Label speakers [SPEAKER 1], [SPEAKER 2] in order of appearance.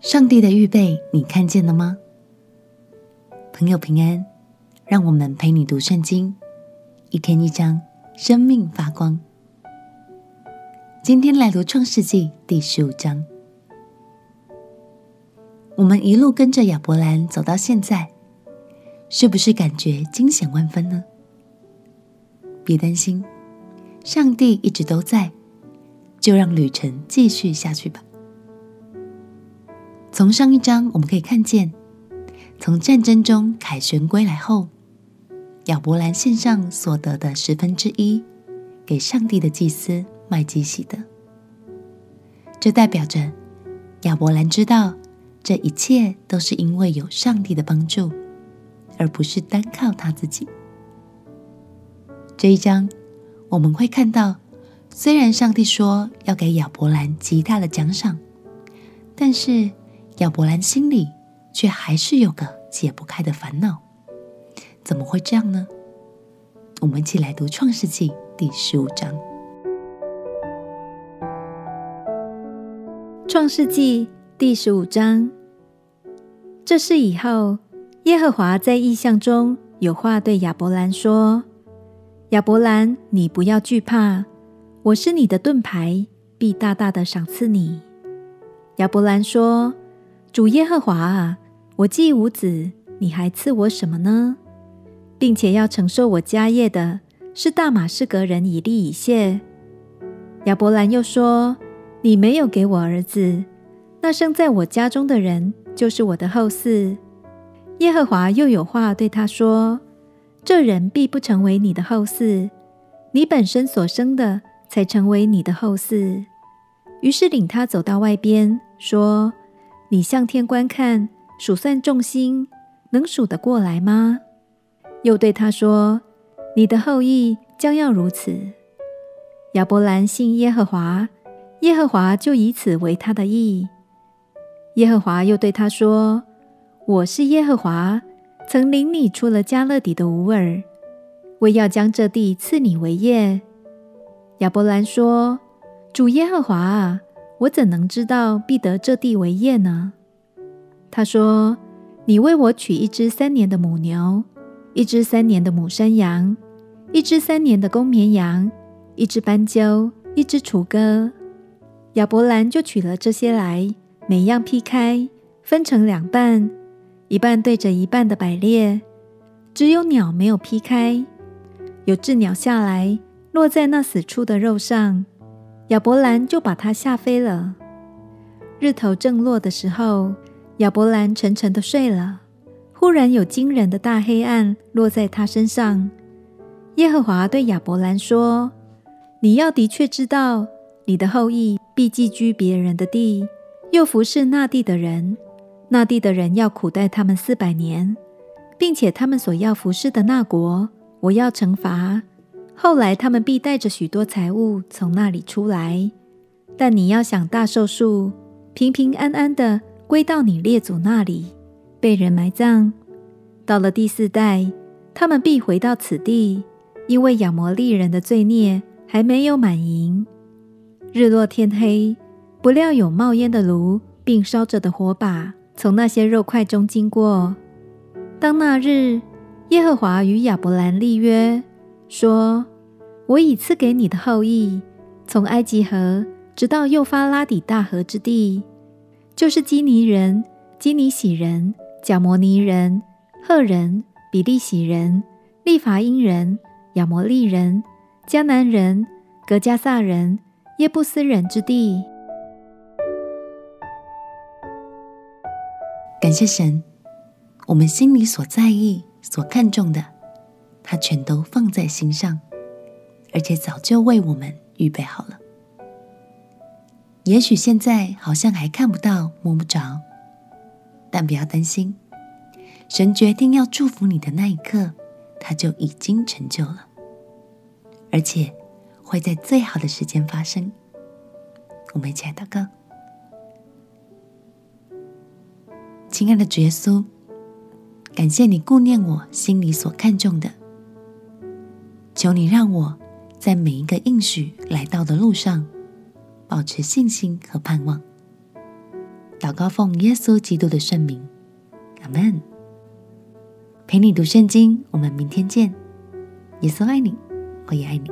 [SPEAKER 1] 上帝的预备，你看见了吗？朋友平安，让我们陪你读圣经，一天一章，生命发光。今天来读创世纪第十五章。我们一路跟着亚伯兰走到现在，是不是感觉惊险万分呢？别担心，上帝一直都在，就让旅程继续下去吧。从上一章我们可以看见，从战争中凯旋归来后，亚伯兰献上所得的十分之一给上帝的祭司麦基洗德。这代表着亚伯兰知道这一切都是因为有上帝的帮助，而不是单靠他自己。这一章我们会看到，虽然上帝说要给亚伯兰极大的奖赏，但是，亚伯兰心里却还是有个解不开的烦恼，怎么会这样呢？我们一起来读《创世纪》第十五章。
[SPEAKER 2] 《创世纪》第十五章，这事以后，耶和华在异象中有话对亚伯兰说：“亚伯兰，你不要惧怕，我是你的盾牌，必大大的赏赐你。”亚伯兰说。主耶和华啊，我既无子，你还赐我什么呢？并且要承受我家业的是大马士革人以利以谢。亚伯兰又说：“你没有给我儿子，那生在我家中的人就是我的后嗣。”耶和华又有话对他说：“这人必不成为你的后嗣，你本身所生的才成为你的后嗣。”于是领他走到外边，说。你向天观看，数算众星，能数得过来吗？又对他说：“你的后裔将要如此。”亚伯兰信耶和华，耶和华就以此为他的义。耶和华又对他说：“我是耶和华，曾领你出了迦勒底的吾珥，为要将这地赐你为业。”亚伯兰说：“主耶和华啊！”我怎能知道必得这地为业呢？他说：“你为我取一只三年的母牛，一只三年的母山羊，一只三年的公绵羊，一只斑鸠，一只雏鸽。”亚伯兰就取了这些来，每样劈开，分成两半，一半对着一半的摆列。只有鸟没有劈开，有只鸟下来，落在那死处的肉上。亚伯兰就把他吓飞了。日头正落的时候，亚伯兰沉沉的睡了。忽然有惊人的大黑暗落在他身上。耶和华对亚伯兰说：“你要的确知道，你的后裔必寄居别人的地，又服侍那地的人。那地的人要苦待他们四百年，并且他们所要服侍的那国，我要惩罚。”后来，他们必带着许多财物从那里出来，但你要想大寿数，平平安安的归到你列祖那里，被人埋葬。到了第四代，他们必回到此地，因为亚摩利人的罪孽还没有满盈。日落天黑，不料有冒烟的炉，并烧着的火把从那些肉块中经过。当那日，耶和华与亚伯兰立约。说：“我已赐给你的后裔，从埃及河直到幼发拉底大河之地，就是基尼人、基尼洗人、迦摩尼人、赫人、比利洗人、利乏音人、亚摩利人、迦南人、格迦撒人、耶布斯人之地。”
[SPEAKER 1] 感谢神，我们心里所在意、所看重的。他全都放在心上，而且早就为我们预备好了。也许现在好像还看不到、摸不着，但不要担心，神决定要祝福你的那一刻，他就已经成就了，而且会在最好的时间发生。我们一起来祷告，亲爱的主耶稣，感谢你顾念我心里所看重的。求你让我在每一个应许来到的路上，保持信心和盼望。祷告奉耶稣基督的圣名，阿门。陪你读圣经，我们明天见。耶稣爱你，我也爱你。